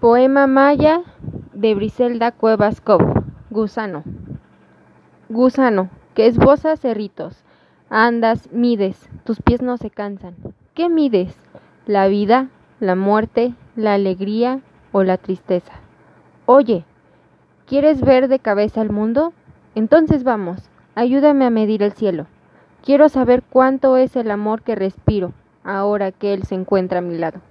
Poema maya de Briselda Cuevas Cov. Gusano. Gusano, que esbozas cerritos. Andas, mides, tus pies no se cansan. ¿Qué mides? ¿La vida, la muerte, la alegría o la tristeza? Oye, ¿quieres ver de cabeza el mundo? Entonces vamos, ayúdame a medir el cielo. Quiero saber cuánto es el amor que respiro ahora que él se encuentra a mi lado.